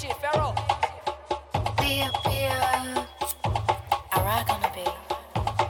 shit, Pharaoh.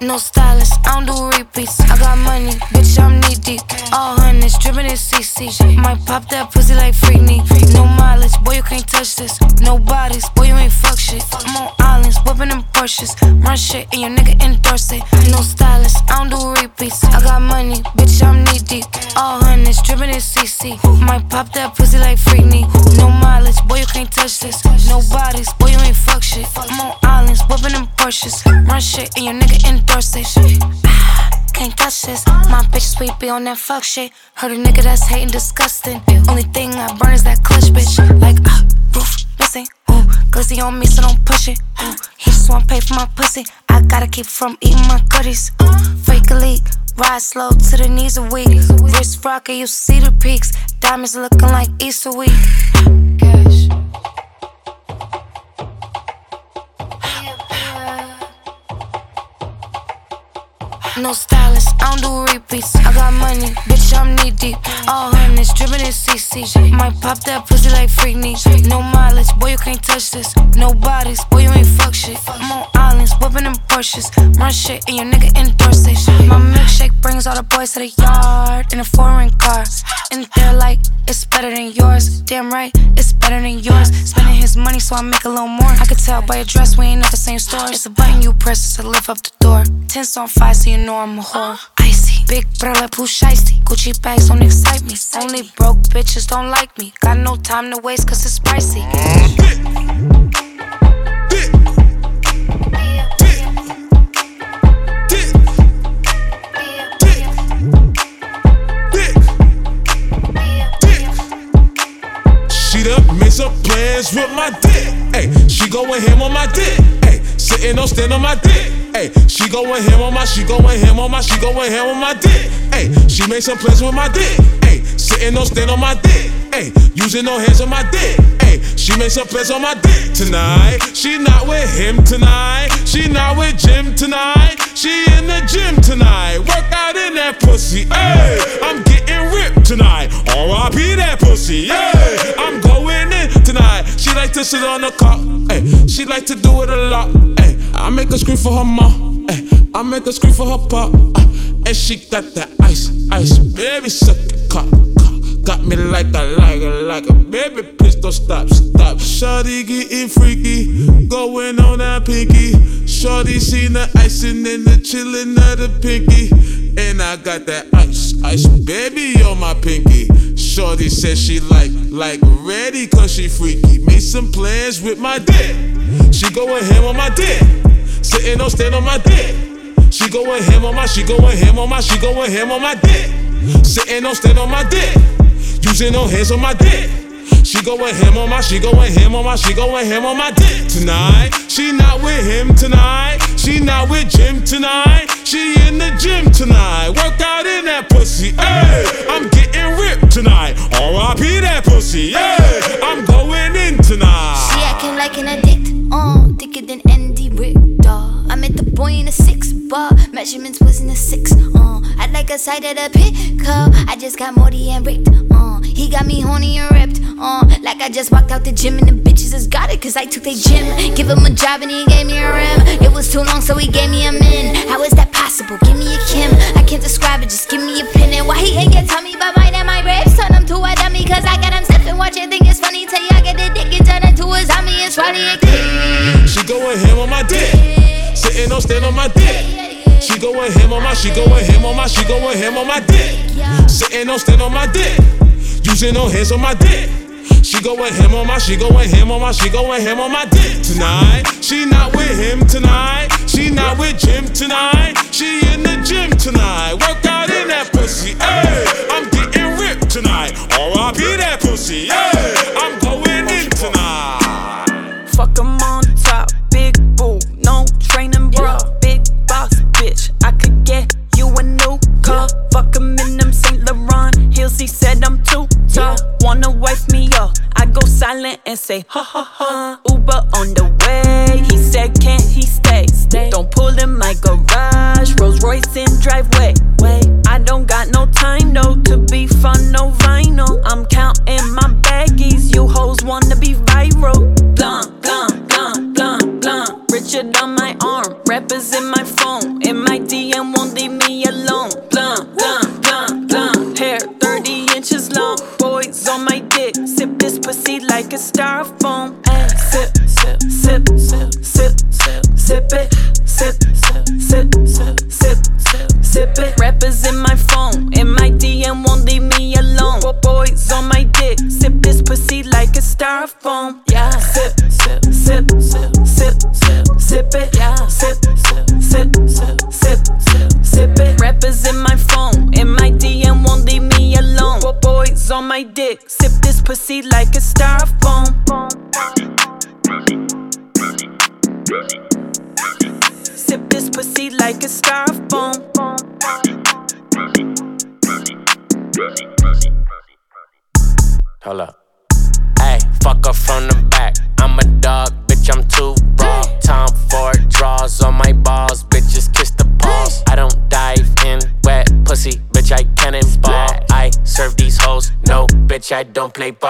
No stylist, I don't do repeats. I got money, bitch, I'm knee deep. All hundreds, dripping in CC. Might pop that pussy like Freakney. No mileage, boy, you can't touch this. No bodies, boy, you ain't fuck shit. I'm on islands, whipping them Porsches. Run shit, and your nigga endorse it. No stylist, I don't do repeats. I got money, bitch, I'm knee deep. All hundreds, dripping in CC. Might pop that pussy like Freakney. No mileage, boy, you can't touch this. No bodies, boy, you ain't fuck shit. I'm on islands, whipping them Porsches. Run shit, and your nigga endorse it. Can't touch this. My bitch sweet be on that fuck shit. Heard a nigga that's hating disgusting. Only thing I burn is that clutch, bitch. Like, uh, roof missing. Ooh, glizzy on me, so don't push it. Ooh, he just wanna pay for my pussy. I gotta keep from eating my goodies. A leak. Ride slow to the knees a week. Wrist rocker, you see the peaks. Diamonds looking like Easter week. Cash. No stylist, I don't do repeats. I got money, bitch, I'm knee deep. All hundreds, dripping in CC. Might pop that pussy like Freakney. No mileage, boy, you can't touch this. No bodies, boy, you ain't fuck shit. I'm on islands, whipping them Porsches. Run shit, and your nigga endorse it. My milkshake brings all the boys to the yard in a foreign car. And they're like, it's better than yours. Damn right, it's better than yours. Spending his money so I make a little more. I could tell by your dress, we ain't at the same store. It's a button you press to lift up the door. Tense on fire, so you know I'm a whore. Icy, big brother, push icy. Gucci bags don't excite me. Only broke bitches don't like me. Got no time to waste, cause it's pricey. She done made some plans with my dick. Hey, she going ham on my dick. Hey, sitting on stand on my dick. Hey, she going ham on my, she going ham on my, she going ham on my dick. Hey, she made some plans with my dick. Hey, sitting on stand on my dick. Hey, using no hands on my dick. Hey, she made some plans on my dick tonight. She not with him tonight. She not with Jim tonight. She in the gym tonight. Work out in that pussy. Hey, I'm getting ripped tonight. R.I.P. that pussy. Yeah, I'm going in tonight. She like to sit on the cock. Hey, she like to do it a lot. Hey, I make her scream for her mom. Hey, I make her scream for her pop. Uh, and she got that ice, ice, baby, suck it. Got me like a, like a, like a baby, please don't stop, stop. Shorty getting freaky, going on that pinky. Shorty seen the icing and the chillin' of the pinky. And I got that ice, ice, baby, on my pinky. Shorty said she like, like ready cause she freaky. Made some plans with my dick. She going ham on my dick. Sitting on stand on my dick. She going ham on my, she going ham on my, she going ham on my dick. Sitting on stand on my dick. Using no hands on my dick. She going him on my, she going him on my, she going him on my dick tonight. She not with him tonight. She not with Jim tonight. She in the gym tonight. Work out in that pussy. Hey, I'm getting ripped tonight. R.I.P. that pussy. Yeah, measurements was in a six, uh. I like a side of the pickup, I just got Morty and ripped, uh. He got me horny and ripped, uh. Like I just walked out the gym and the bitches has got it, cause I took their gym. Give him a job and he gave me a rim. It was too long, so he gave me a min. How is that possible? Give me a Kim. I can't describe it, just give me a pin. And why he ain't get me about mine and my ribs? Turn him to a dummy, cause I got him sniffing. Watch it, think it's funny till y'all get the dick and turn into a zombie. It's Roddy and King. She going ham on my dick. Sitting on stand on my dick. She going him on my, she going him on my, she going him on my dick. Sitting on stand on my dick. Using no hands on my dick. She going him on my, she going him on my, she going him on my dick tonight. She not with him tonight. She not with Jim tonight. She in the gym tonight. Work out in that pussy. Hey, I'm getting ripped tonight. R.I.P. that pussy. Hey, I'm going in tonight. Fuck 'em car. Fuck 'em in them Saint Laurent heels. He said I'm too tall. Wanna wife me up? I go silent and say ha ha ha. Uber on the way. He said can't he stay? Stay. Don't pull in my garage. Rolls Royce in driveway.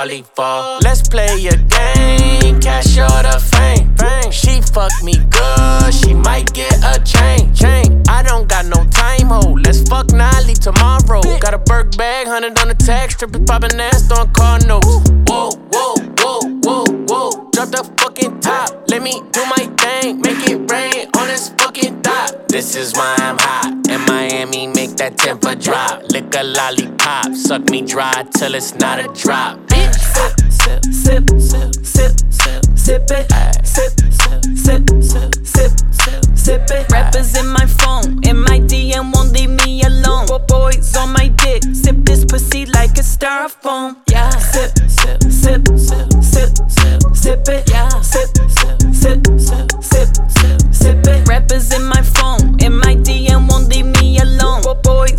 Don't. Let's play a game, cash or the fame. She fuck me good, she might get a chain. chain. I don't got no time, ho. Let's fuck now, leave tomorrow. Got a Burke bag, hundred on the tax, trippin' poppin' ass on car notes. Whoa, whoa, whoa, whoa, whoa. Drop the fucking top, let me do my thing, make it rain on this fucking dot. This is why I'm hot. In Miami, that temper drop. Lick a lollipop, suck me dry till it's not a drop. Bitch, sip, sip, sip, sip, sip, sip it. Sip, sip, sip, sip, sip, sip, sip it. Rappers in my phone, in my DM won't leave me alone. Boys on my dick, sip this pussy like a styrofoam. Yeah, sip, sip, sip, sip, sip, sip, sip it. Yeah, sip, sip, sip, sip, sip, sip, sip it. Rappers in my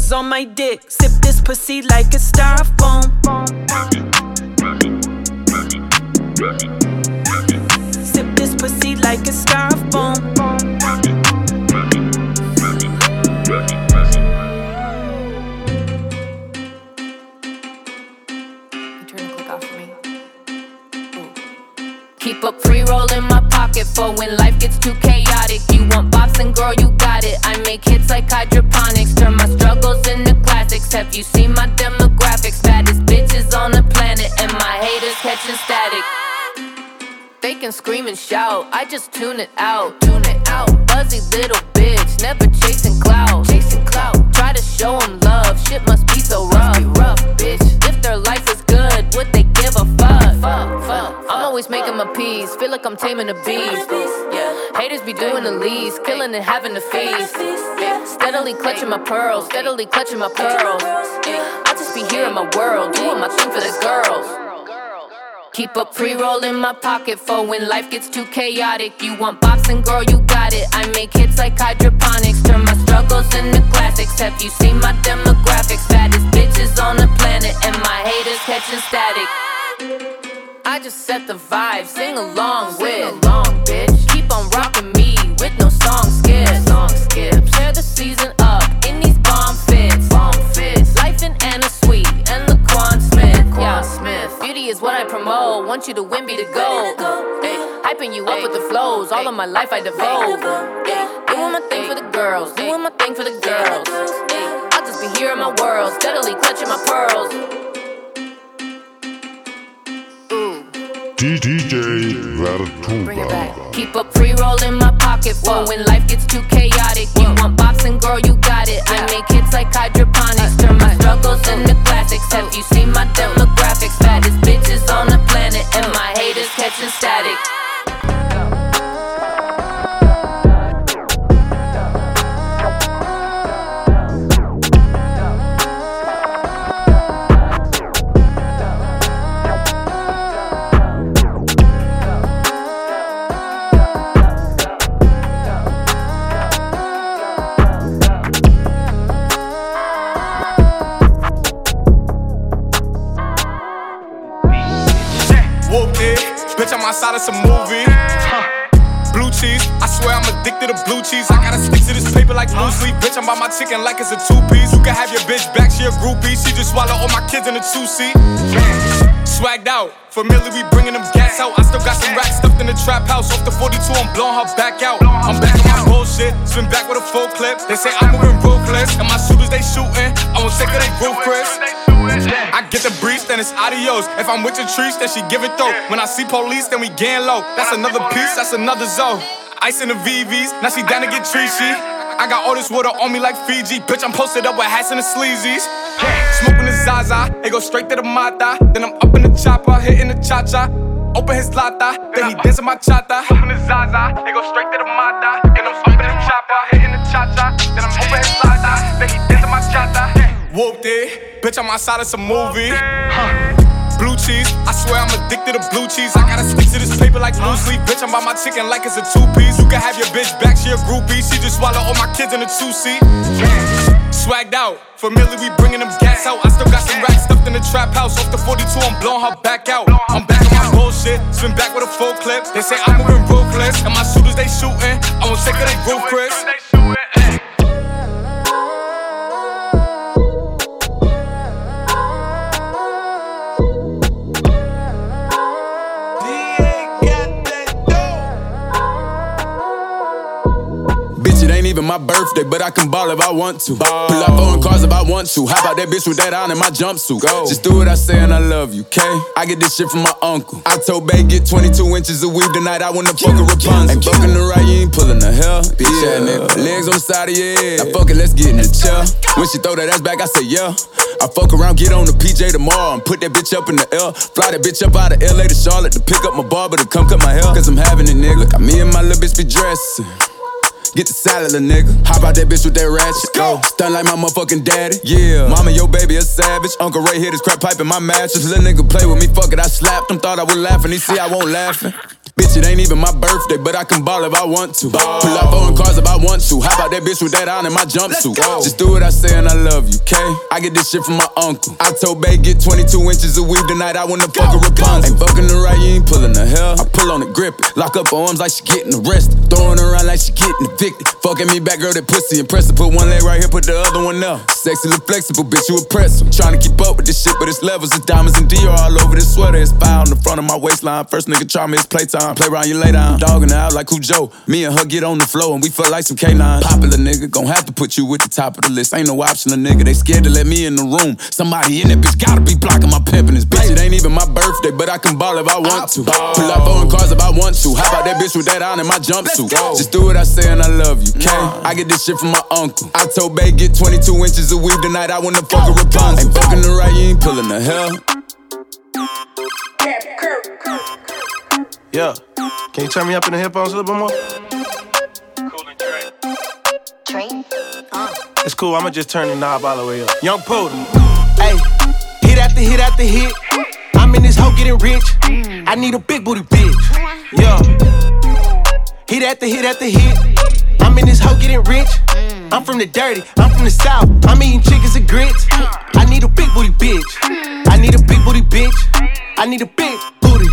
Boys on my dick, sip this pussy like a styrofoam. Sip this pussy like a styrofoam. Keep a pre roll in my pocket for when life gets too chaotic. You want bops and girl, you got it. I make hits like hydroponics, turn my struggles into classics. Have you seen my demographics? Baddest bitches on the planet, and my haters catching static. They can scream and shout, I just tune it out, tune it out. Buzzy little bitch, never chasing chasing clout. Try to show 'em love, shit must be so rough, rough, bitch. If their life was good, would they give a fuck? Fuck, fuck. I'm always making my peace, feel like I'm taming a beast. Yeah, haters be doing the least, killing and having to feast. Yeah, steadily clutching my pearls, steadily clutching my pearls. Yeah, I just be here in my world, doing my thing for the girls. Keep a pre roll in my pocket for when life gets too chaotic. You want bops and girl, you got it. I make hits like hydroponics, turn my struggles into classics. Have you seen my demographics? Baddest bitches on the planet, and my haters catching static. I just set the vibe, sing along with. Along, bitch. Keep on rocking me with no song skips. Song skips. Tear the season up these bomb fits. Bomb fits. Life in Anna Sweet and Laquan Smith. Yeah, Smith. Beauty is what I promote. Want you to win, be the goal. Ay, hyping you up with the flows. All of my life I devote. Doing my thing for the girls. Doing my thing for the girls. I'll just be here in my world. Steadily clutching my pearls. Ooh. DJ Bring it back. Vertuga. Keep a pre roll in my pocket for when life gets too chaotic. You want bops and girl, you got it. I make hits like hydroponics, turn my struggles into classics. Have you seen my demographics? Baddest bitches on the planet, and my haters catching static. It. Bitch, I'm outside of some movie. Huh. Blue cheese, I swear I'm addicted to blue cheese. I gotta stick to this paper like blue sleep. Bitch, I'm by my chicken like it's a two piece. You can have your bitch back, she a groupie. She just swallow all my kids in a two seat. Swagged out, familiar, we bringing them gas out. I still got some racks stuffed in the trap house. Off the 42, I'm blowing her back out. I'm back on my bullshit, spin back with a full clip. They say I'm moving ruthless, and my shooters they shooting. I won't take of they Chris. I get the breeze, then it's adios. If I'm with your trees, then she give it though. When I see police, then we gang low. That's another piece, that's another zone. Ice in the VVs, now she down to get treachy. I got all this water on me like Fiji. Bitch, I'm posted up with hats and the sleazies. Smoking the Zaza, it go straight to the Mata. Then I'm up in the chopper, hitting the cha cha. Open his lata, then he dancing my chata. Open the Zaza, it go straight to the Mata. Then I'm up in the chopper, hitting the cha cha. Then I'm open his lata, then he dancing my chata. Whooped it, bitch, I'm outside of some movie. Huh blue cheese. I swear I'm addicted to blue cheese. I gotta stick to this paper like blue sleep. Bitch, I'm by my chicken like it's a two piece. You can have your bitch back, she a groupie. She just swallow all my kids in a two seat. Swagged out, familiar, we bringing them gas out. I still got some racks stuffed in the trap house. Off the 42, I'm blowing her back out. I'm back on my bullshit, spin back with a full clip. They say I'm moving ruthless, and my shooters they shooting. I won't take of they roof, Chris. Even my birthday, but I can ball if I want to. Ball. Pull up on cars if I want to. Hop out that bitch with that on in my jumpsuit? Go. Just do what I say and I love you, okay? I get this shit from my uncle. I told Bay get 22 inches of weed tonight. I wanna fuck a Rapunzel. Ain't fucking the right, you ain't pulling the hell. Bitch, yeah. nigga. Legs on the side of your head. Now fuck it, let's get in the chair. When she throw that ass back, I say yeah. I fuck around, get on the PJ tomorrow and put that bitch up in the L. Fly that bitch up out of LA to Charlotte to pick up my barber to come cut my hair. Cause I'm having it, nigga. Look, me and my little bitch be dressing. Get the salad, little nigga. Hop out that bitch with that ratchet. Go. Stun like my motherfucking daddy. Yeah. Mama, your baby a savage. Uncle Ray hit his crap pipe in my mattress. Little nigga play with me, fuck it. I slapped him, thought I was laughing. He see I won't laughing. Bitch, it ain't even my birthday, but I can ball if I want to. Ball. Pull up on cars if I want to. How about that bitch with that on in my jumpsuit? Just do what I say and I love you, okay? I get this shit from my uncle. I told Bay get 22 inches of weed tonight. I wanna fuck a Rapunzel. Ain't fucking the right, you ain't pulling the hell. I pull on it, grip it. Lock up her arms like she getting arrested. Throwing around like she getting evicted. Fucking me back, girl, that pussy impressive. Put one leg right here, put the other one up. Sexy, look flexible, bitch, you impressive. Trying to keep up with this shit, but it's levels. It's diamonds and Dior all over this sweater. It's fire on the front of my waistline. First nigga try me, it's playtime. Play around, you lay down. Dogging out like Cujo. Me and her get on the floor and we feel like some K9. Popular nigga, gon' have to put you at the top of the list. Ain't no option, a nigga. They scared to let me in the room. Somebody in that bitch gotta be blocking my pimpin' this bitch. It ain't even my birthday, but I can ball if I want to. Pull up on cars if I want to. How about that bitch with that on in my jumpsuit? Just do what I say and I love you, okay? I get this shit from my uncle. I told Bay get 22 inches of weed tonight. I wanna fuck a Rapunzel. Ain't fucking the right, you ain't pulling the hell. Yeah. Can you turn me up in the headphones a little bit more? Cool and Dre. Uh. It's cool, I'ma just turn the knob all the way up. Young Potem. Hey, hit after hit after hit. I'm in this hoe getting rich. I need a big booty bitch. Yeah. Hit after hit after hit. I'm in this hoe getting rich. I'm from the dirty, I'm from the south. I'm eating chickens and grits. I need a big booty bitch. I need a big booty bitch. I need a big booty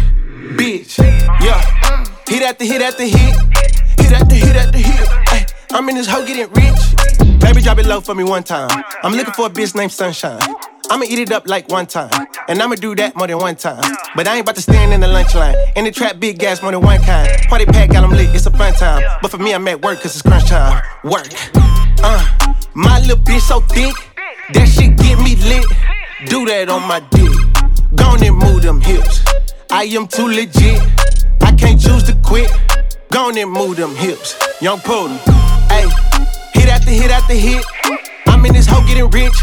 bitch. Yeah. Hit after hit after hit. Hit after hit after hit. Ay, I'm in this hoe getting rich. Baby, drop it low for me one time. I'm looking for a bitch named Sunshine. I'ma eat it up like one time. And I'ma do that more than one time. But I ain't about to stand in the lunch line. In the trap, big gas more than one kind. Party pack, got them lit, it's a fun time. But for me, I'm at work, cause it's crunch time. Work. Uh, my little bitch so thick. That shit get me lit. Do that on my dick. Gone and move them hips. I am too legit. I can't choose to quit. Go on and move them hips. Young Potent. Ayy, hit after hit after hit. In this hoe getting rich.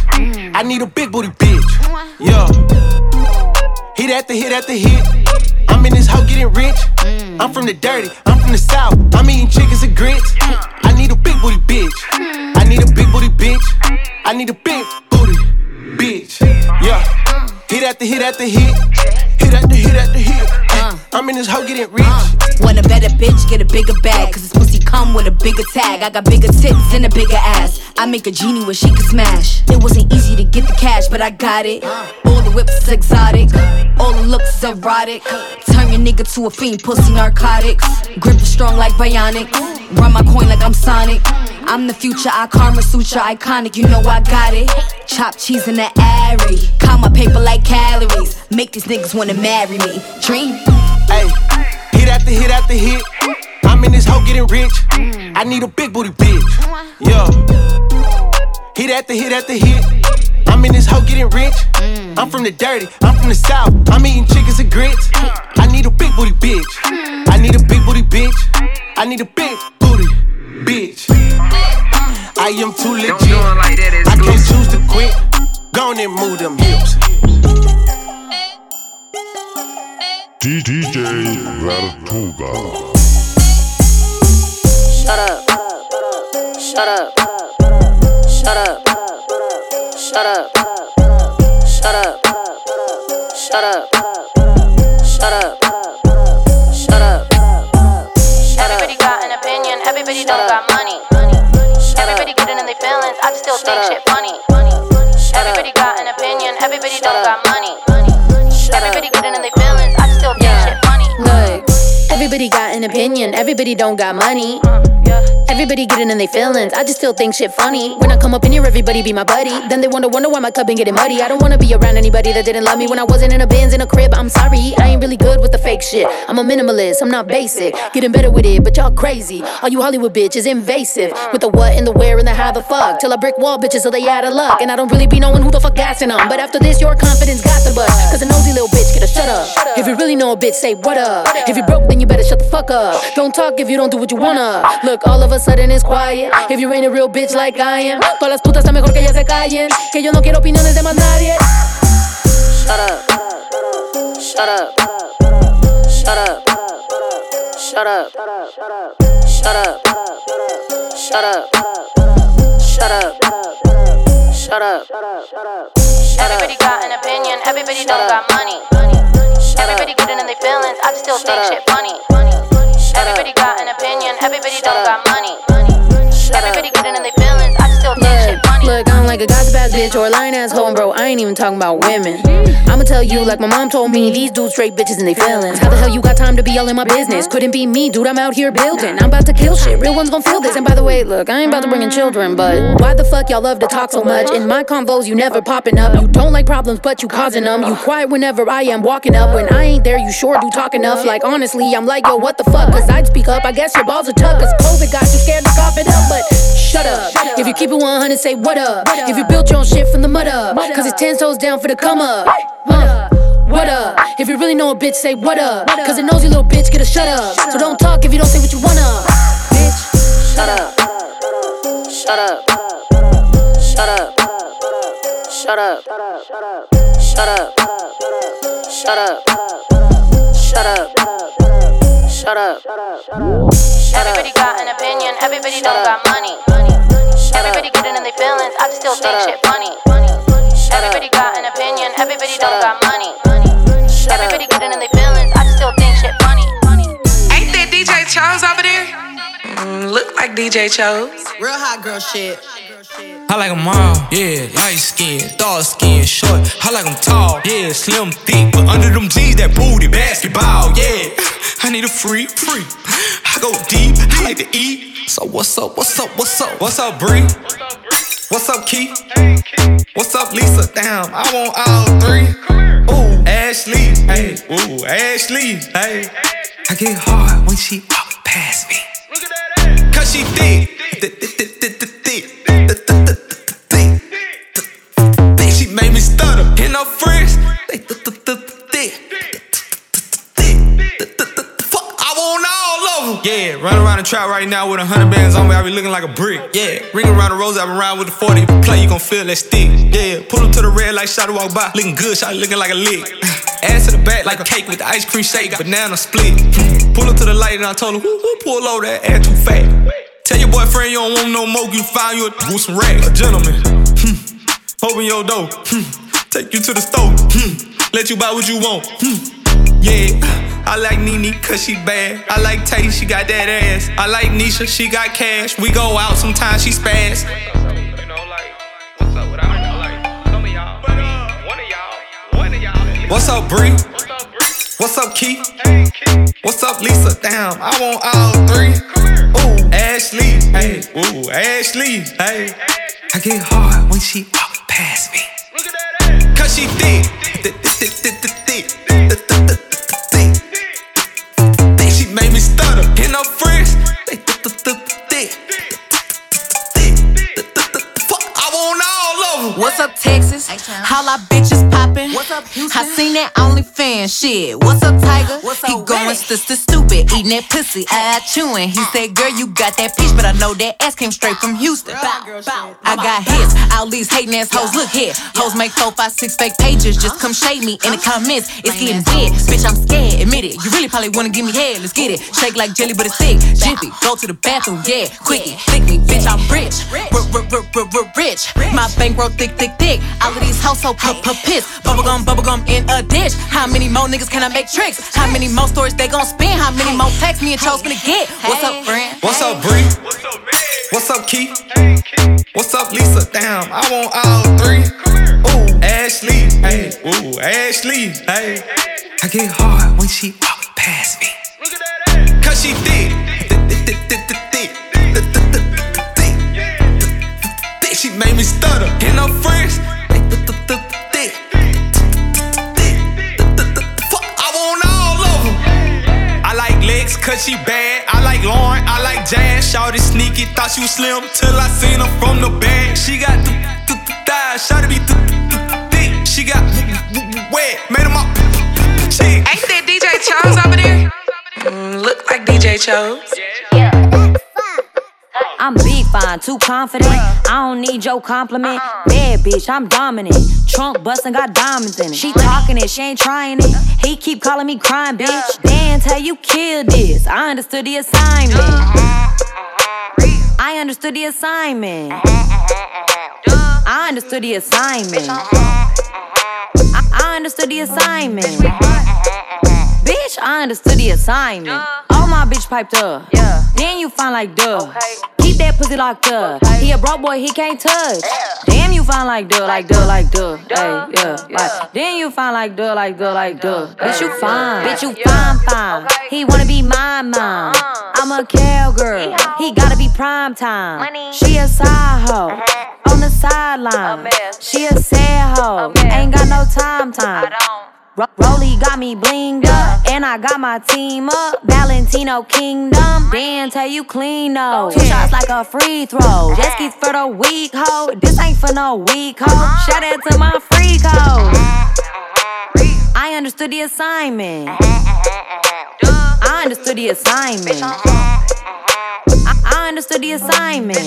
I need a big booty bitch. Yeah. Hit after hit after hit. I'm in this hoe getting rich. I'm from the dirty, I'm from the south. I'm eating chickens and grits. I need a big booty bitch. I need a big booty bitch. I need a big booty bitch. Yeah. Hit after hit after hit. Hit after hit after hit. Uh, I'm in this hoe getting rich. Uh, want a better bitch, get a bigger bag. Cause this pussy come with a bigger tag. I got bigger tits and a bigger ass. I make a genie where she can smash. It wasn't easy to get the cash, but I got it. All the whips is exotic. All the looks is erotic. Turn your nigga to a fiend, pussy narcotics. Grip is strong like bionic. Run my coin like I'm Sonic. I'm the future, I karma sutra iconic, you know I got it. Chop cheese in the airy. Count my paper like calories. Make these niggas wanna marry me. Dream. Hey, hit after hit after hit. I'm in this hoe getting rich. I need a big booty bitch. Yo. Hit after hit after hit. I'm in this hoe getting rich. I'm from the dirty, I'm from the south. I'm eating chickens and grits. I need a big booty bitch. I need a big booty bitch. I need a big booty bitch. I am too legit. I can't choose to quit. Go on and move them hips. DJ Vertuga. Shut up. Shut up. Shut up. Shut up. Shut up. Shut up. Shut up. Shut up. Everybody got an opinion, everybody don't got feelings, I just still think shit funny. Everybody got an opinion, everybody don't got money. Uh, everybody getting in their feelings. I just still think shit funny. When I come up in here, everybody be my buddy. Then they wonder, wonder why my cup been getting muddy. I don't wanna be around anybody that didn't love me when I wasn't in a Benz in a crib. I'm sorry, I ain't really good with the fake shit. I'm a minimalist, I'm not basic. Getting better with it, but y'all crazy. All you Hollywood bitches invasive. With the what and the where and the how the fuck. Till I brick wall bitches so they out of luck. And I don't really be knowing who the fuck gassing them. But after this, your confidence got the bust. Cause a nosy little bitch, get a shut up. If you really know a bitch, say what up. If you broke, then you better shut the fuck up. Don't talk if you don't do what you wanna. Look, all of a sudden it's quiet. If you ain't a real bitch like I am, todas las putas está mejor que ellas se callen. Que yo no quiero opiniones de más nadie. Shut up. Shut up. Shut up. Shut up. Shut up. Shut up. Shut up. Shut up. Shut up. Everybody got an opinion, everybody don't got money. Everybody getting in their feelings, I just still think shit funny. Everybody got an opinion, everybody don't got money. A gossip ass bitch or a lying ass hoe, and bro, I ain't even talking about women. I'ma tell you, like my mom told me, these dudes straight bitches and they feelings. How the hell you got time to be all in my business? Couldn't be me, dude. I'm out here building. I'm about to kill shit. Real ones gon' feel this. And by the way, look, I ain't about to bring in children, but why the fuck y'all love to talk so much? In my convos, you never popping up. You don't like problems, but you causing them. You quiet whenever I am walking up. When I ain't there, you sure do talk enough. Like honestly, I'm like, yo, what the fuck? Cause I'd speak up. I guess your balls are tough. Cause COVID got you scared to cough it up. But shut up. If you keep it 100, say what up. If if you built your own shit from the mud up, cause it's ten toes down for the come up. Huh. What up? If you really know a bitch, say what up. Cause it knows you little bitch, get a shut up. So don't talk if you don't say what you wanna. Bitch, shut up. shut up. Shut up. Shut up. Shut up. Shut up. Shut up. Shut up. Shut up. Everybody got an opinion, everybody don't got money. Everybody getting in their feelings, I just still think shit funny. Everybody got an opinion, everybody don't got money. Everybody getting in their feelings, I just still think shit funny. Ain't that DJ Chose over there? Mm, look like DJ Chose. Real hot girl shit. I like them all, yeah, light skin, dark skin, short. I like them tall, yeah, slim, thick, but under them jeans, that booty, basketball, yeah. I need a free, free. I go deep, I like to eat. So what's up, what's up, what's up? What's up, Bree? What's up, Keith? What's up, Lisa? Damn, I want all three. Ooh, Ashley, hey, ooh, Ashley, hey. I get hard when she walk past me. Cause she thick, thick, thick, thick, thick, thick. Stutter. And her friends, they th- th- th- thick. Fuck, I want all of them. Yeah, run around the trap right now with a hundred bands on me. I be looking like a brick. Yeah, ring around the rose, I been around with the 40. If you play, you gon' feel that stick. Yeah, pull up to the red like shot walk by. Looking good, shot looking like a lick. Ass to the back like a cake with the ice cream shake, banana split. Pull up to the light and I told her, who, pull over that ass too fat? Tell your boyfriend you don't want no more, you find you a with some racks. A gentleman. Hmm. Open your door, hmm. take you to the store, hmm. let you buy what you want. Hmm. Yeah, I like Nene cause she bad. I like Tay, she got that ass. I like Nisha, she got cash. We go out sometimes, she spaz. What's up, Bree? What's up, Keith? What's up, Lisa? Damn, I want all three. Ooh, Ashley, hey, ooh, Ashley, hey. I get hard when she pass me. Cause she thick. She made me stutter. And no friends, thick. Fuck, I thick, thick. Holla bitches poppin'. What's up, Houston? I seen that OnlyFans shit. What's up, Tiger? What's up, he going sister stupid, eating that pussy, eye chewing. He said, girl, you got that peach, but I know that ass came straight from Houston. I got hits, all these hating ass hoes. Look here, hoes make four, five, six fake pages. Just come shade me in the uh-huh. comments. It's getting dead, bitch. I'm scared. Admit it. You really probably wanna give me head. Let's get it. Shake like jelly, but it's thick. Jiffy, go to the bathroom, yeah. Quickie, thick me, bitch. I'm rich, rich. My bankroll thick, thick, thick. All of these hoes so piss. Bubblegum, bubblegum in a dish. How many more niggas can I make tricks? How many more stories they gon' spin? How many more texts me and Chose gonna get? What's up, friend? What's up, Bree? What's up, Keith? What's up, Lisa? Damn, I want all three. Ooh, Ashley, hey, ooh, Ashley, hey. I get hard when she walk past me. She made me stutter. Get no friends. cause she bad. I like Lauren, I like Jazz. Shawty sneaky, thought she was slim till I seen her from the back. She got the thighs, shawty be thick. She got wet, made him up. Ain't that DJ Chose over there? Mm, look like DJ Chose. I'm big fine, too confident. I don't need your compliment. Bad bitch, I'm dominant. Trunk bustin', got diamonds in it. She talking it, she ain't trying it. He keep calling me crying, bitch. Dance how you killed this. I understood the assignment. I understood the assignment. I understood the assignment. I understood the assignment. Bitch, I understood the assignment. All my bitch piped up. Yeah. Then you find like duh. Okay. Keep that pussy locked up. Okay. He a broke boy, he can't touch. Yeah. Damn, you find like duh, like duh, like duh. Hey, yeah. yeah. Like, then you find like duh, like duh, like duh. Bitch, you fine. Bitch, you fine, fine. Okay. He wanna be my mom. Uh-huh. I'm a cowgirl. He gotta be prime time. Money. She a side hoe. Uh-huh. On the sideline. She a sad hoe. Ain't got no time time. I don't. Rolly got me blinged up, and I got my team up. Valentino Kingdom, Dan tell you clean though. Two shots like a free throw. Just keep for the weak hoe. This ain't for no weak hoe. Shout out to my freak hoe. I understood the assignment. I understood the assignment. I, I understood the assignment.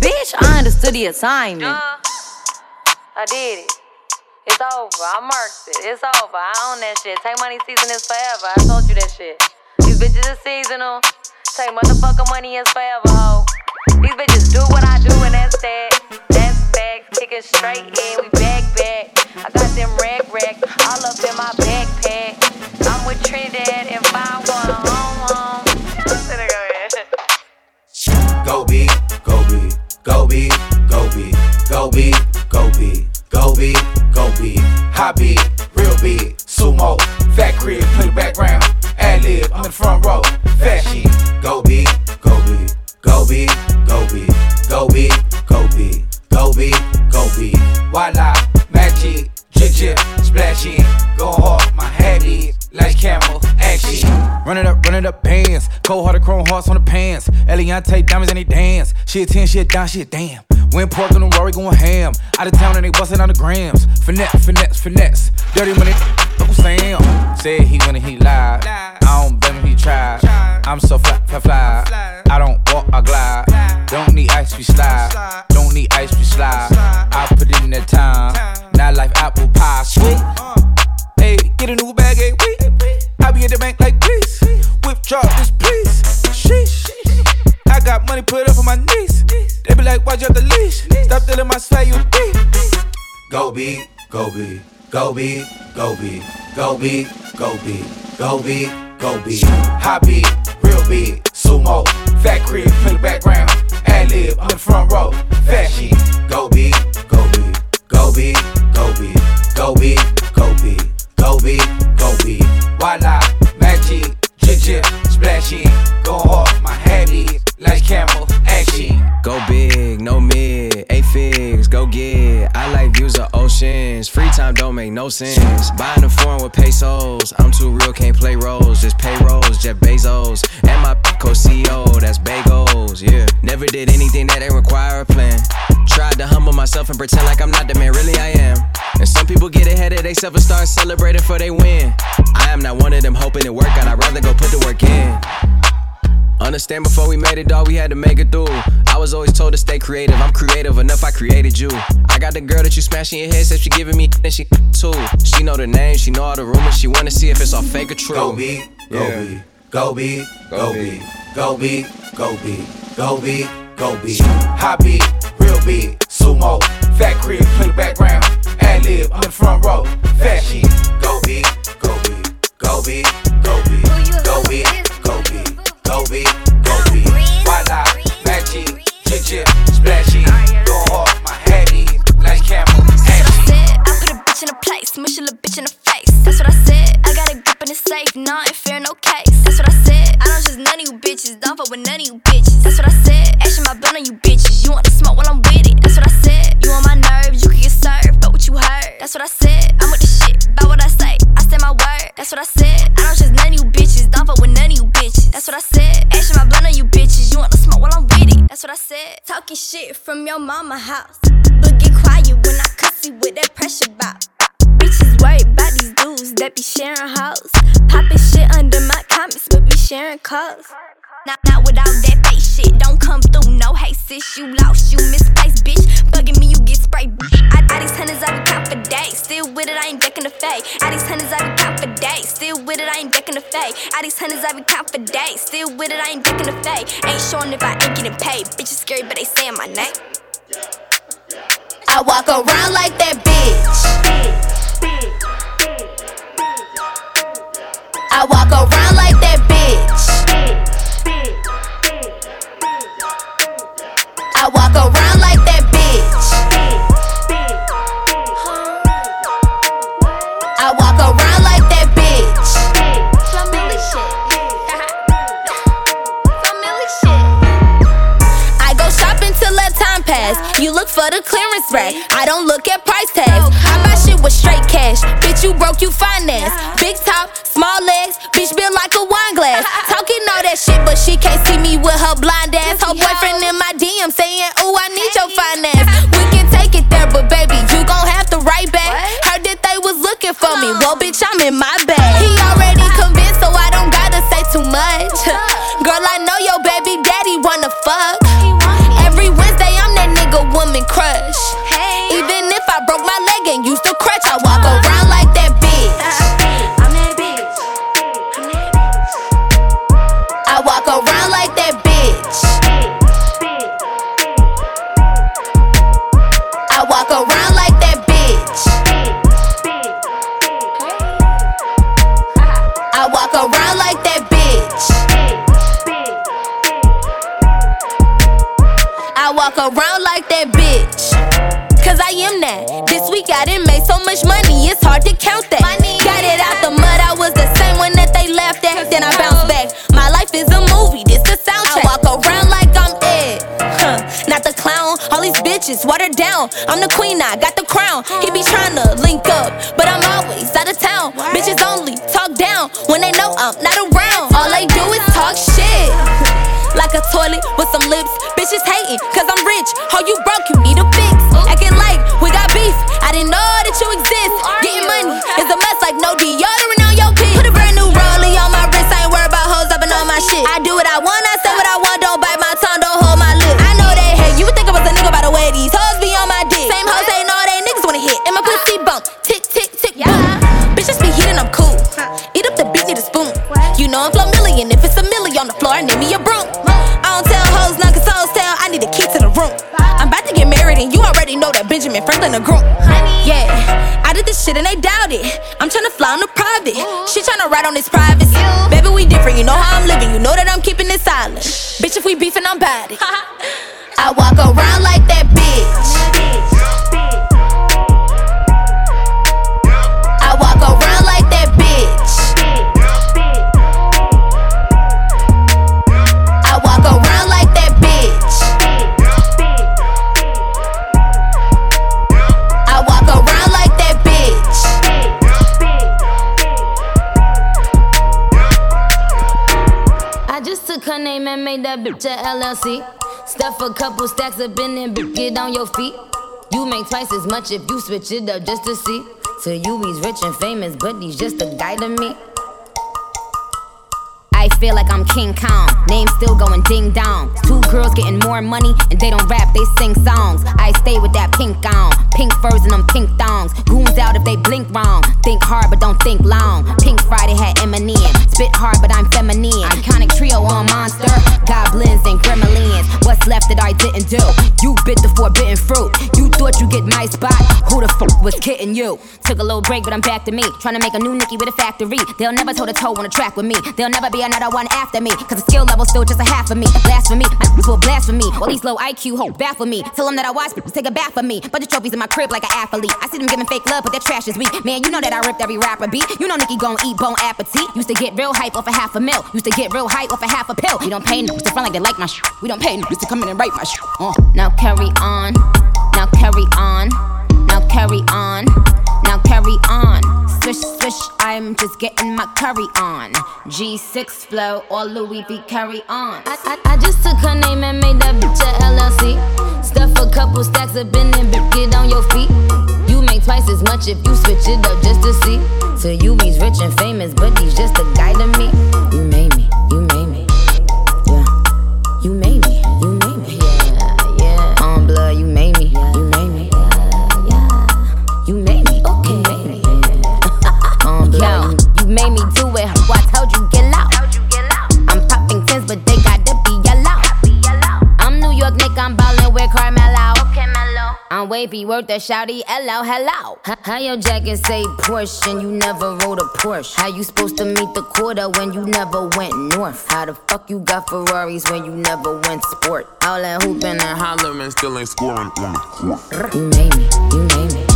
Bitch, I understood the assignment. I did it. It's over. I marked it. It's over. I own that shit. Take money season is forever. I told you that shit. These bitches are seasonal. Take motherfucking money is forever, ho. These bitches do what I do, and that's that. That's back. Kicking straight in. We back, back. I got them rag rack all up in my backpack. I'm with Trinidad and I'm going home, home. Go big, go big, go big, go big, go big, go big, Go big, go big, high big, real big, sumo, fat crib, play the background, ad lib, I'm in the front row, fat. Go big, go big, go big, go big, go big, go big, go big, go big. Voila, magic, jig jig, splashing, go hard, my hat is like camel action. Run it up, run it up, pants. Cold hearted chrome hearts on the pants. Eliantte diamonds and he dance. She a 10, she a dime, she a damn. Park on the Rory going ham. Out of town and they bustin' on the grams. Finesse, finesse, finesse. Dirty money, Uncle Sam. Said he when he lied. I don't blame him, he tried. I'm so fly, fly, fly. I don't walk, I glide. Don't need ice, we slide. Don't need ice, we slide. I put in that time. Not like apple pie, sweet. Hey, get a new bag, eh? hey, wait. I be at the bank like, please. Drop this, please. Sheesh got money put up on my knees. They be like, watch out the leash. Stop telling my swag, you thief. Go be, go be, go be, go be, go be, go be, go be, go be. Hobby, real big, sumo, fat crib, play the background, ad lib, on the front row, fat sheet. Go be, go be, go be, go be, go be, go be, go be, go be. Why not? Magic, jig jig, splashy, go hard, my head camel, action. Go big, no mid, eight figs, go get. I like views of oceans. Free time don't make no sense. Buying a foreign with pesos. I'm too real, can't play roles. Just pay rolls, Jeff Bezos. And my co CEO, that's bagels. Yeah. Never did anything that ain't require a plan. Tried to humble myself and pretend like I'm not the man, really I am. And some people get ahead of themselves and start celebrating for they win. I am not one of them hoping it work out, I'd rather go put the work in. Understand before we made it, dog, we had to make it through. I was always told to stay creative. I'm creative enough, I created you. I got the girl that you smashing your head, said she giving me, and she too. She know the name, she know all the rumors, she wanna see if it's all fake or true. Go be, go Yeah. be, go be, go be, go be, go be, go be, go be. Hot beat, real beat, sumo, fat crib, play the background, ad lib, I'm the front row, fat sheet. Go be, go be, go be, go be, go be, go be, go be. Voila, matchy, chip chip, splashy, go hard, my hattie, like camel, ashy. I put a bitch in a place, smush a little bitch in the face. That's what I said. I got a grip in the safe, no fear, no case. That's what I said. I don't just none of you bitches, don't fuck with none of you bitches. That's what I said. Action my blunt on you bitches. You want to smoke while I'm with it. That's what I said. You on my nerves, you can get served, but what you heard. That's what I said. I'm with the shit, about what I say. I said my word. That's what I said. I don't just none of you bitches, don't fuck with none of you That's what I said. Action my blunt on you bitches. You want to smoke while I'm with it. That's what I said. Talking shit from your mama house. But get quiet when I cuss you with that pressure bout. Bitches worried about these dudes that be sharing hoes. Popping shit under my comments, but be sharing calls. Not, not without that fake shit. Don't come through, no hate, sis. You lost, you misplaced, bitch. Bugging me, you get sprayed. I, I these hundreds, I be count for days. Still with it, I ain't decking the fade. I these hundreds, I be count for days. Still with it, I ain't decking the fade. I these hundreds, I be count for days. Still with it, I ain't decking the fade. Ain't showing if I ain't getting paid. Bitches scary, but they saying my name. I walk around like that bitch. I walk around like that bitch. Look for the clearance rack. I don't look at price tags. I buy shit with straight cash. Bitch, you broke, you finance. Big top, small legs. Bitch, built like a wine glass. Talking all that shit, but she can't see me with her blind ass. Her boyfriend in my DM saying, Ooh, I need your finance. We can take it there, but baby, you gon' have to write back. Heard that they was looking for me. Well, bitch, I'm in my bag. Benjamin Franklin a groom. Yeah, I did this shit and they doubt it. I'm tryna fly on the private. She tryna ride on this privacy. Baby, we different, you know how I'm living. You know that I'm keeping it silent. Bitch, if we beefing, I'm bad. I walk around like that bitch a LLC. Stuff a couple stacks up in bitch, get on your feet. You make twice as much if you switch it up just to see. So you he's rich and famous, but he's just a guy to me. Feel like I'm King Kong. Name still going ding dong. Two girls getting more money and they don't rap, they sing songs. I stay with that pink on, pink furs and them pink thongs. Goons out if they blink wrong. Think hard but don't think long. Pink Friday had Eminem. Spit hard but I'm feminine. Iconic trio on monster. Goblins and gremlins. What's left that I didn't do? You bit the forbidden fruit. You thought you get my spot. Who the fuck was kidding you? Took a little break but I'm back to me. Trying to make a new Nicki with a factory. They'll never toe to toe on a track with me. They'll never be another one after me. Cause the skill level's still just a half of me. Blasphemy, my will blasphemy. All these low IQ hope baffle me. Tell them that I watch people take a bath for me. Bunch of trophies in my crib like an athlete. I see them giving fake love, but their trash is weak. Man, you know that I ripped every rapper beat. You know Nicki gon' eat bone appetit. Used to get real hype off a half a mil. Used to get real hype off a half a pill. We don't pay niggas to front like they like my shit. We don't pay niggas to come in and write my shit. Uh. Now carry on. Now carry on. Now carry on. Now carry on. Swish, swish, I'm just getting my curry on. G6 flow, all Louis V carry on. I, I, I just took her name and made that bitch a LLC. Stuff a couple stacks up in bitch, get on your feet. You make twice as much if you switch it up just to see. So you he's rich and famous, but he's just a guy to me. You made me, you made me. Yeah. You made I'm wavy, worth the shouty, hello, hello. H- How your jacket say Porsche and you never rode a Porsche? How you supposed to meet the quarter when you never went north? How the fuck you got Ferraris when you never went sport? All that hooping and hollering still ain't scoring on the court. You made me, you made me.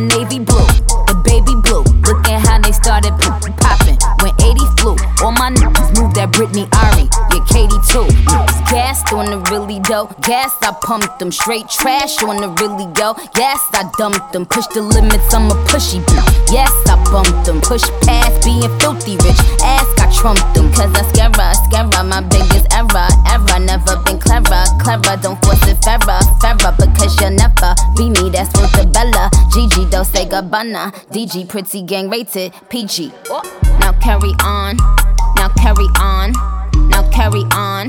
Them navy blue. The baby blue. Look at how they started popping. When 80 flew, all my niggas moved that Britney Ari. Yeah, Katie too. Gassed on the really dope. Gas, I pumped them. Straight trash on the really go. Yes, I dumped them. Push the limits, I'm a pushy bitch. Yes, I bumped them. Push past being filthy rich. Ask, trumped them. Cause I scare scare. My biggest error, error. Never been clever, clever. Don't force it fairer, fairer. Because you'll never be me. That's what the Bella. Gigi, Dolce Gabbana. DG, pretty gang rated. PG. Now carry on. Now carry on. Now carry on.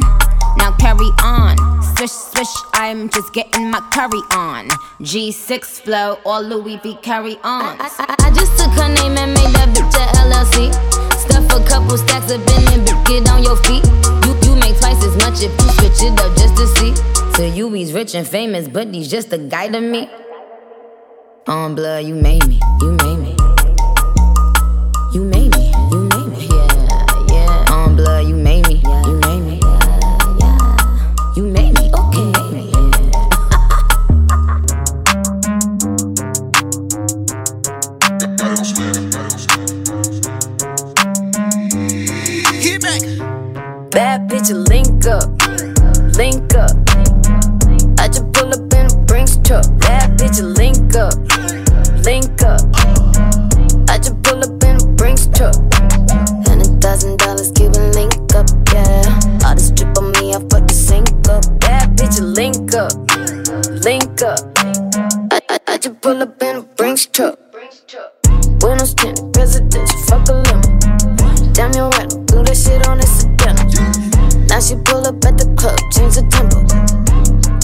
Now carry on. Swish, swish, I'm just getting my curry on. G6 flow, all Louis V carry on. I, I, I just took her name and made that bitch a LLC. A couple stacks up in bitch, get on your feet. You, you make twice as much if you switch it up just to see. So you he's rich and famous, but he's just a guy to me. On blood, you made me, you made me. You made me, Bad bitch, link up, link up. I just pull up in a Brinks truck. Bad bitch, link up, link up. I just pull up in a Brinks truck. Hundred thousand dollars, give a link up, yeah. All this drip on me, I fuck the sink up. Bad bitch, link up, link up. I, I, I just pull up in a Brinks truck. Buenos tinted, presidential, fuck a limo. Damn, you're right, do that shit on incidental. She pull up at the club, change the tempo.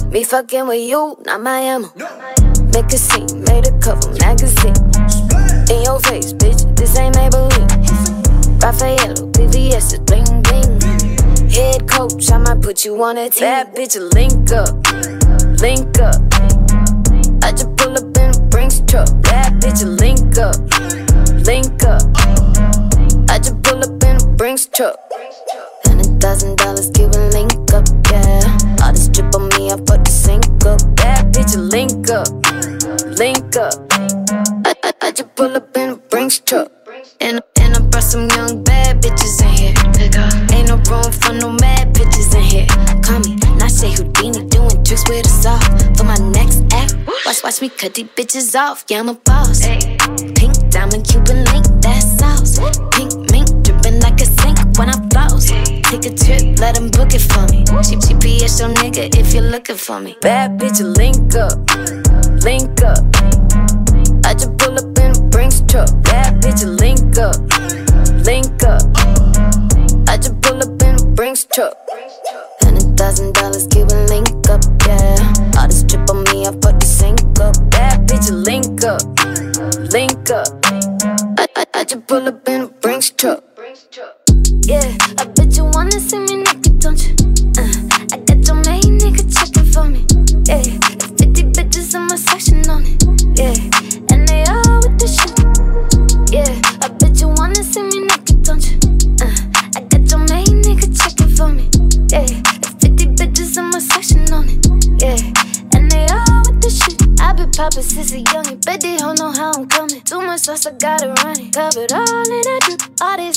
Me fucking with you, not my ammo. Make a scene, made a cover magazine. In your face, bitch, this ain't Maybelline. Raffaello, is bling bling. Head coach, I might put you on a team. Bad bitch, link up, link up. I just pull up in a Brinks truck. Bad bitch, link up, link up. I just pull up in a Brinks truck thousand dollars, Cuban link up, yeah. All this drip on me, I put the sink up. Bad bitch, link up, link up. I, I, I just pull up in a Brinks truck. And, and I brought some young bad bitches in here. Ain't no room for no mad bitches in here. Call me, not say Houdini, doing tricks with a saw. For my next act, watch, watch me cut these bitches off. Yeah, I'm a boss. Pink diamond, Cuban link, that sauce. Pink mink, dripping like a sink when I floss. Take a trip, let him book it for me. She GPS your nigga if you're looking for me. Bad bitch, link up, link up. I just pull up in a Brinks truck. Bad bitch, link up, link up. I just pull up in a Brinks truck. Hundred thousand dollars, Cuban link up, yeah. All this drip on me, I fuck the sink up. Bad bitch, link up, link up. I, I, I just pull up in a Brinks truck. Yeah, I wanna see me naked, don't you?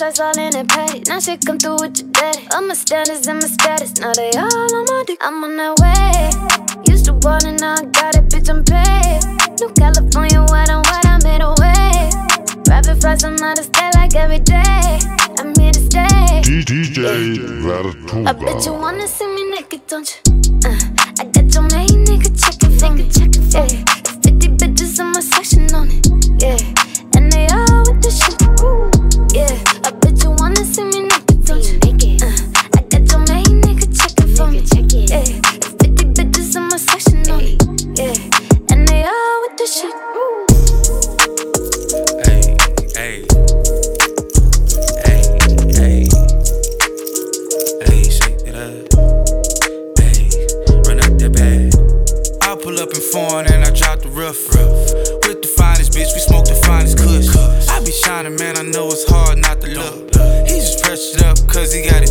Eyes all in that patty. Now she come through with your daddy. All my standards and my status, now they all on my dick. I'm on that way. Used to want it, now I got it, bitch, I'm paid. New California, white on white, I made a way. Rapid flies, I'm out of state like every day. I'm here to stay. DJ I bet you wanna see me naked, don't you? Uh, I got your main nigga checking for me. Yeah, 50 bitches in my section on it. Yeah, and they all with the shit. Yeah, I bet you wanna see me naked, don't you? Uh, I got your main nigga checking for me. Yeah, 50 bitches in my section on it. Yeah, and they all with the shit. Hey, hey. Hey, hey. Hey, shake it up. Hey, run up that bag. I pull up in foreign and I drop the rough, rough. With the finest bitch, we smoke the finest kush. I be shining, man, I know it's hard not to look. He it up cause he got his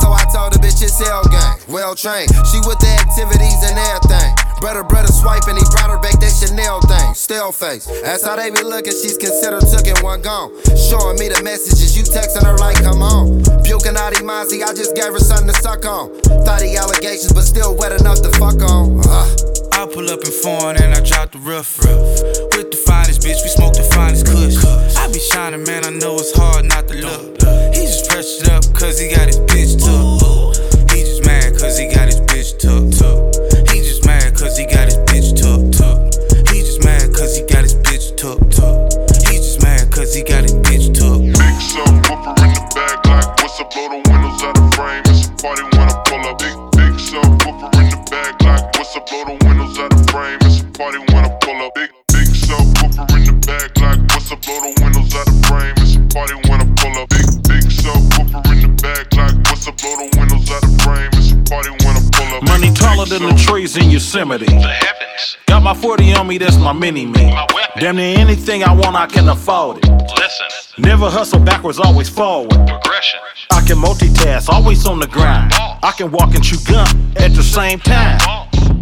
so I told the bitch it's hell gang. Well trained, she with the activities and everything. Brother, brother swiping, he brought her back that Chanel thing. Still face, that's how they be looking. She's considered took in one gone. Showing me the messages, you texting her like, come on. Puking out Imazi, I just gave her something to suck on. Thought he allegations, but still wet enough to fuck on. Uh. I pull up in foreign and I drop the rough, rough. Bitch, we smoke the finest kush. I be shining, man, I know it's hard not to look. He just pressed it up cause he got his bitch took. He just mad cause he got his bitch took, trees in Yosemite. The heavens. Got my 40 on me, that's my mini me. Damn near anything I want, I can afford it. Listen. Never hustle backwards, always forward. Progression. I can multitask, always on the grind. I can walk and chew gum at the same time.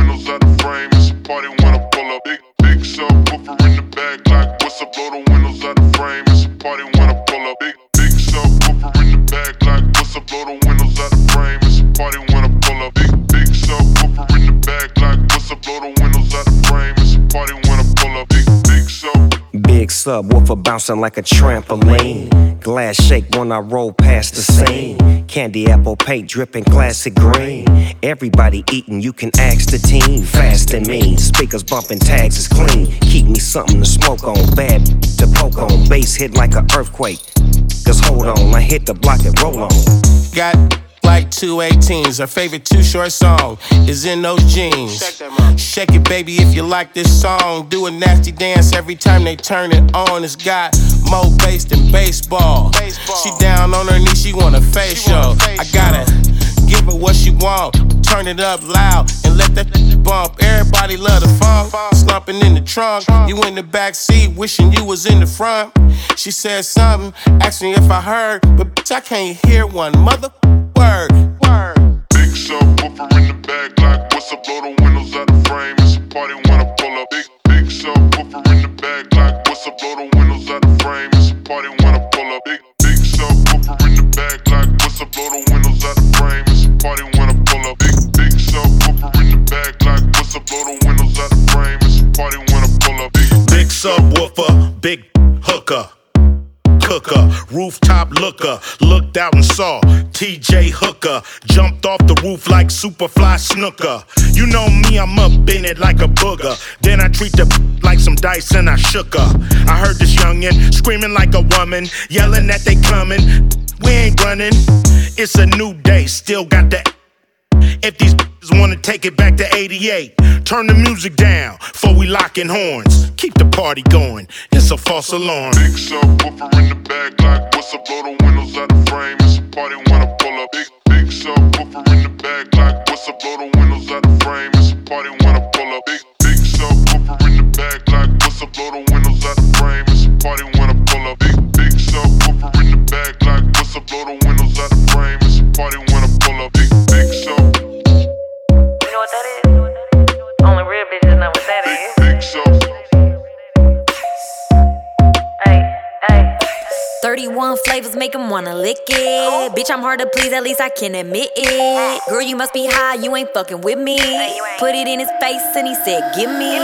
the Blow the windows out the frame. It's a party subwoofer bouncing like a trampoline. Glass shake when I roll past the scene. Candy apple paint dripping classic green. Everybody eating, you can ask the team. Fast and mean, speakers bumping tags is clean. Keep me something to smoke on, bad to poke on. Bass hit like an earthquake. Cause hold on, I hit the block and roll on. Got like two 18s. Her favorite Too Short song is in those jeans. Shake it, baby, if you like this song. Do a nasty dance every time they turn it on. It's got more bass than baseball. She down on her knees, she want a face show. I gotta give her what she want. Turn it up loud and let that bump. Everybody love the funk. Slumping in the trunk. You in the back seat, wishing you was in the front. She said something, asked me if I heard, but bitch, I can't hear one mother word. Word. Big subwoofer in the back, like what's up? Blow the windows out the frame. It's a party when I pull up. Big big subwoofer in the back, like what's up? Blow the windows out the frame. It's a party when I pull up. Big big subwoofer in the back, like what's up? Blow the windows out the frame. It's a party when I pull up. Big big subwoofer in the back, like what's up? Blow the windows out the frame. It's a party when I pull up. Big Big subwoofer, big hooker. Cooker, rooftop looker, looked out and saw TJ Hooker, jumped off the roof like Superfly Snuka. You know me, I'm up in it like a booger. Then I treat the like some dice and I shook her. I heard this youngin' screaming like a woman, yelling that they coming. We ain't running, it's a new day, still got that. If these bitches wanna take it back to 88, turn the music down before we locking horns. Keep the party going, it's a false alarm. Big subwoofer in the back, like what's up? Blow the windows out the frame. It's a party when I pull up. Big big subwoofer in the back, like what's up? Blow the windows out the frame. It's a party when I pull up. Big big subwoofer in the back, like what's up? Blow the windows out the frame. It's a party when I pull up. Big big subwoofer in the back, like what's up? Blow the windows out the frame. It's a party 31 flavors make him wanna lick it. Bitch, I'm hard to please, at least I can admit it. Girl, you must be high, you ain't fucking with me. Put it in his face and he said, Give me.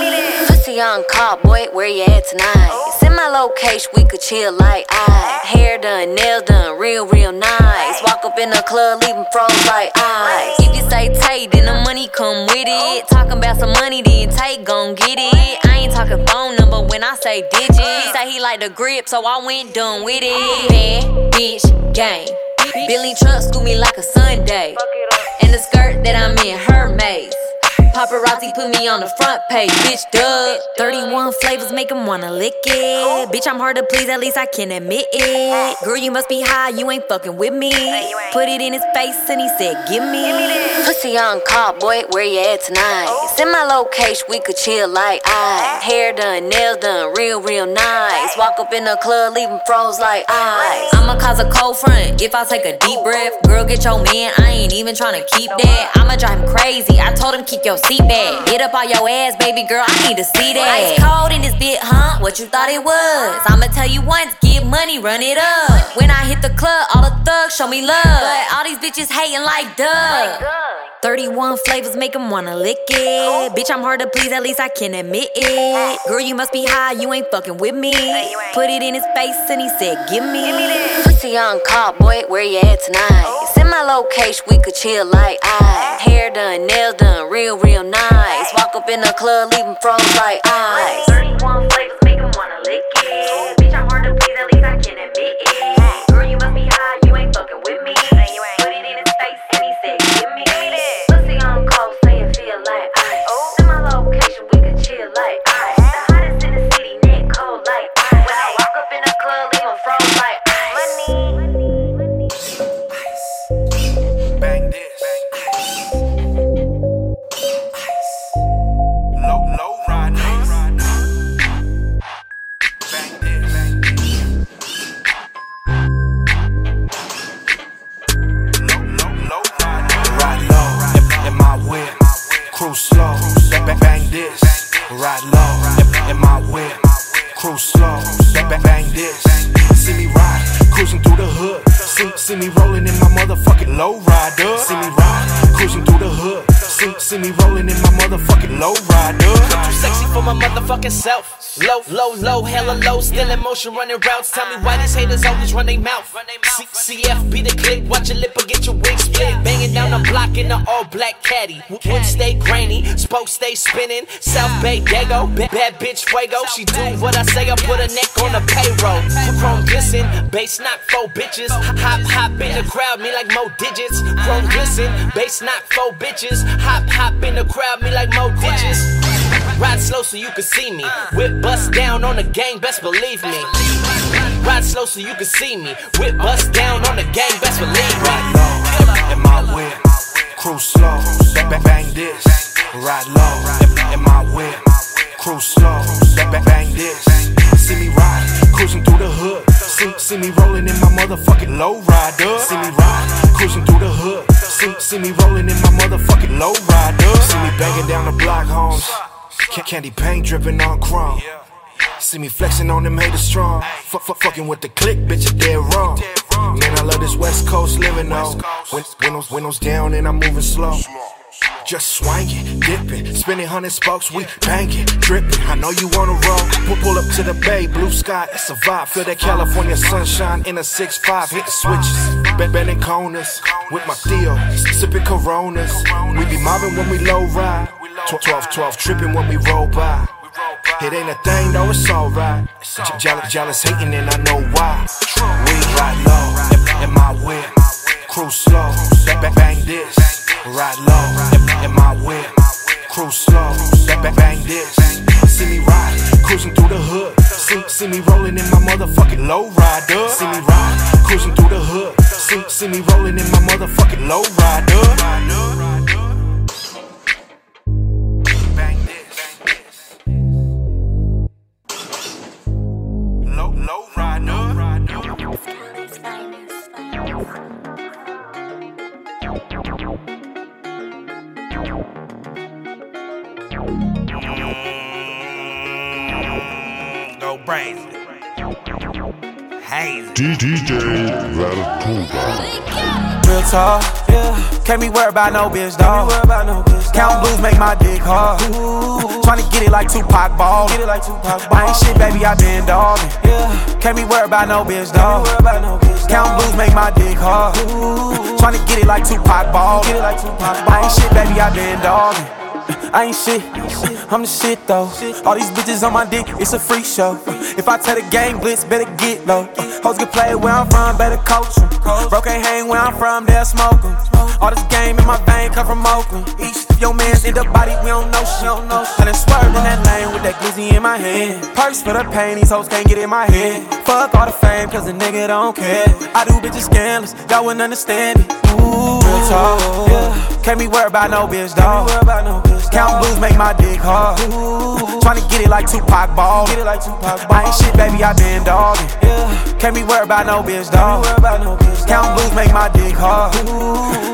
Pussy on call, boy, where you at tonight? Send my location, we could chill like I. Hair done, nails done, real, real nice. Walk up in the club, leave 'em froze like ice. If you say Tay, then the money come with it. Talking about some money, then Tay gon' get it. I ain't talking phone number when I say digits. He say he like the grip, so I went done with it. Bad bitch game. Billy Trump school me like a Sunday. And the skirt that I'm in, her maze. Paparazzi put me on the front page, bitch, duh. 31 flavors make him wanna lick it. Bitch, I'm hard to please, at least I can admit it. Girl, you must be high, you ain't fucking with me. Put it in his face and he said, Give me. Pussy on call, boy, where you at tonight? Send my location, we could chill like I. Hair done, nails done, real, real nice. Walk up in the club, leave 'em froze like ice. I'ma cause a cold front if I take a deep breath. Girl, get your man, I ain't even tryna keep that. I'ma drive him crazy, I told him keep your seat back. Get up on your ass, baby girl, I need to see that. Ice cold in this bit, huh? What you thought it was? I'ma tell you once, get money, run it up. When I hit the club, all the thugs show me love. But all these bitches hating like duh. 31 flavors make them wanna lick it. Bitch, I'm hard to please, at least I can admit it. Girl, you must be high, you ain't fucking with me. Put it in his face and he said, Give me. Pussy on call, boy, where you at tonight? Send my location, we could chill like I. Hair done, nails done, real, real nice. Walk up in the club, leave him froze like ice. 31 flavors make him wanna lick it. Bitch, I'm hard to please, at least I can admit it. Girl, you must be high, you ain't fucking with me. Put it in his face motherfucking self. Low, low, low, hella low, still in motion, running routes. Tell me why these haters always run their mouth. C- be the click, watch your lip or get your wig split. Banging down the block in the all black caddy. Wood stay grainy, spokes stay spinning. South Bay Dago, bad, bad bitch Fuego. She do what I say, I put her neck on the payroll. Chrome glisten, bass knock four bitches. Hop, hop in the crowd, me like mo digits. Chrome glisten, bass knock four bitches. Hop, hop in the crowd, me like mo digits. Ride slow so you can see me. Whip bust down on the gang, best believe me. Ride slow so you can see me. Whip bust down on the gang, best believe me. Ride low in my whip. Cruise slow, bang, this. Ride low in my whip. Cruise slow, bang, bang this. See me ride, cruising through the hood. See, see me rolling in my motherfucking low rider. See me ride, cruising through the hood. See, see me rolling in my motherfucking low rider. See me banging down the block, homes. Ca- Candy paint dripping on chrome. See me flexing on them haters strong. Fuck, fuck, fucking with the click, bitch, you dead wrong. Man, I love this West Coast living though. Win- Windows, windows down and I'm moving slow. Just swinging, dipping, spinning hundred spokes, we banging, dripping. I know you wanna roll. Pull, pull up to the bay, blue sky, it's a vibe. Feel that California sunshine in a 6-5, hit the switches. Bend, bending corners with my Theo, sipping Coronas. We be mobbing when we low ride. 12, 12, 12 tripping when we roll by. It ain't a thing, though, it's alright. Jealous, jealous, hating, and I know why. We ride low in, my whip, cruise slow, bang, this. Ride low in my whip, cruise slow, bang, bang this. See me ride, cruising through the hood. See, see me rolling in my motherfucking low rider. See me ride, cruising through the hood. See, see me rolling in my motherfucking low rider. Low, low Go mm, crazy. Hazy. DJ Vertuga. Real talk, yeah. Can't be worried about no bitch, dog. Count blues make my dick hard. Tryna get it like Tupac ball. Get it like Tupac ball. I ain't shit, baby, I been dogging. Yeah. Can't be worried about no bitch, dog. Count blues make my dick hard. Tryna get it like Tupac ball. Get it like Tupac ball. I ain't shit, baby, I been dogging. I ain't shit, I'm the shit though. All these bitches on my dick, it's a freak show. If I tell the gang blitz, better get low. Hoes can play where I'm from, better coach 'em. Bro can't hang where I'm from, they'll smoke. All this game in my vein come from Oakland. Of your mans in the body, we don't know shit. I done swerved in that lane with that glizzy in my hand. Purse for the pain, these hoes can't get in my head. Fuck all the fame, cause the nigga don't care. I do bitches scandalous, y'all wouldn't understand it. Ooh, real talk, yeah. Can't be worried about no bitch, dog. Count blues make my dick hard. Tryna get it like Tupac ball. Get it like Tupac ball. I ain't shit, baby, I been dogging. Yeah. Can't be worried about no bitch, dog. Count blues make my dick hard.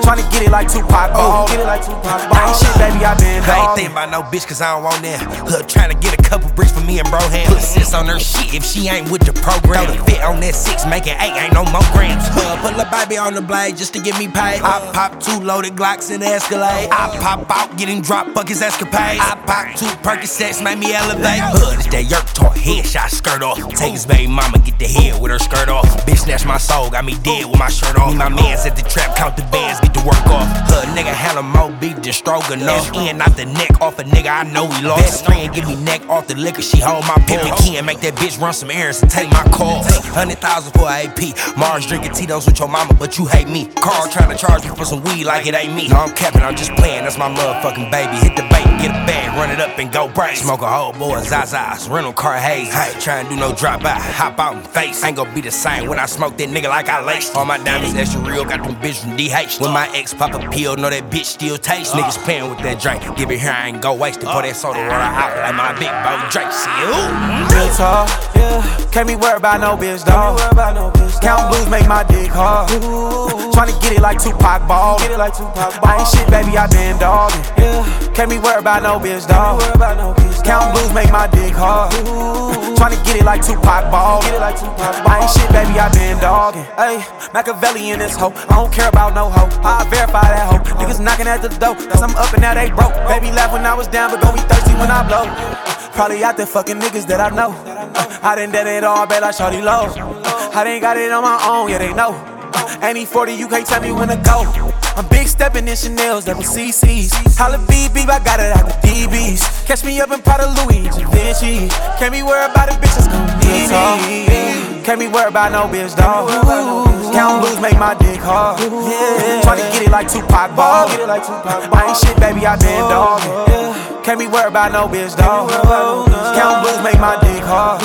Tryna get get it like Tupac ball. Get it like Tupac ball. I ain't shit, baby, I been I ain't dog. thinking about no bitch cause I don't want that. Hood trying to get a couple bricks for me and bro hand. Put sis on her shit if she ain't with the program. Throw the fit on that six, make it eight, ain't no more grams. Uh, put a baby on the blade just to get me paid. I pop two loaded Glocks in the Escalade. I pop out, getting drop buckets escapades. I pop two Percocets, make me elevate. Hood is that yerk talk, headshot skirt off. Take his baby mama, get the head with her skirt off. Bitch snatch my soul, got me dead with my shirt off. Me, my mans at the trap, count the bands, get the work off. Hood nigga handle more beef than stroganoff. In out the neck off a nigga, I know he lost. Best friend give me neck off the liquor, she hold my pimp and key and make that bitch run some errands and take my call. Hundred thousand for a AP. Mars drinking Tito's with your mama, but you hate me. Carl trying to charge me for some weed like it ain't me. No, I'm capping, I'm just playing, that's my motherfucking baby. Hit the bait, get a bag, run it up and go break. Smoke a whole boy, Zazas, rental car haze. Hey, try and do no drop by, hop out and face. Ain't gonna be the same when I smoke that nigga like I laced. All my diamonds extra real, got them bitches from DH. When my ex pop a pill, know that bitch still taste. Uh. Niggas playing with that drink, give it here, I ain't go waste it. Pour that soda water out like my big bro Drake. See you. Real talk, yeah. Can't be worried about no bitch, dog. Count blues make my dick hard. Tryna get it like Tupac ball. Get it like Tupac ball. I ain't shit, baby, I been dogging. Yeah. Can't be worried about no bitch, dog. Count blues make my dick hard. Tryna get it like Tupac ball. Get it like Tupac ball. I ain't shit, baby, I been dogging. Hey, Machiavelli in this hoe. I don't care about no hoe. I verify that hoe. Niggas knocking at the door. Cause I'm up and now they broke. Baby laugh when I was down, but gon' be thirsty when I blow. Probably out there fucking niggas that I know. Uh, I done done it all, bet like Shorty Low. I done got it on my own, yeah, they know. Ain't 40, you can't tell me when to go. I'm big stepping in Chanel's, double CC's. Holla BB, I got it out the DBs. Catch me up in Prada Louis, Vinci. Can't be worried about a bitch that's gon' need me. Can't be worried about no bitch, dog. Count blues make my dick hard. Yeah. Tryna get it like Tupac ball. I ain't shit, baby, I been dogging. Can't be worried about no bitch, dog. Count blues make my dick hard.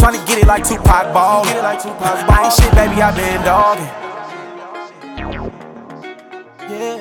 Tryna get it like Tupac ball. I ain't shit, baby, I been dogging. Yeah.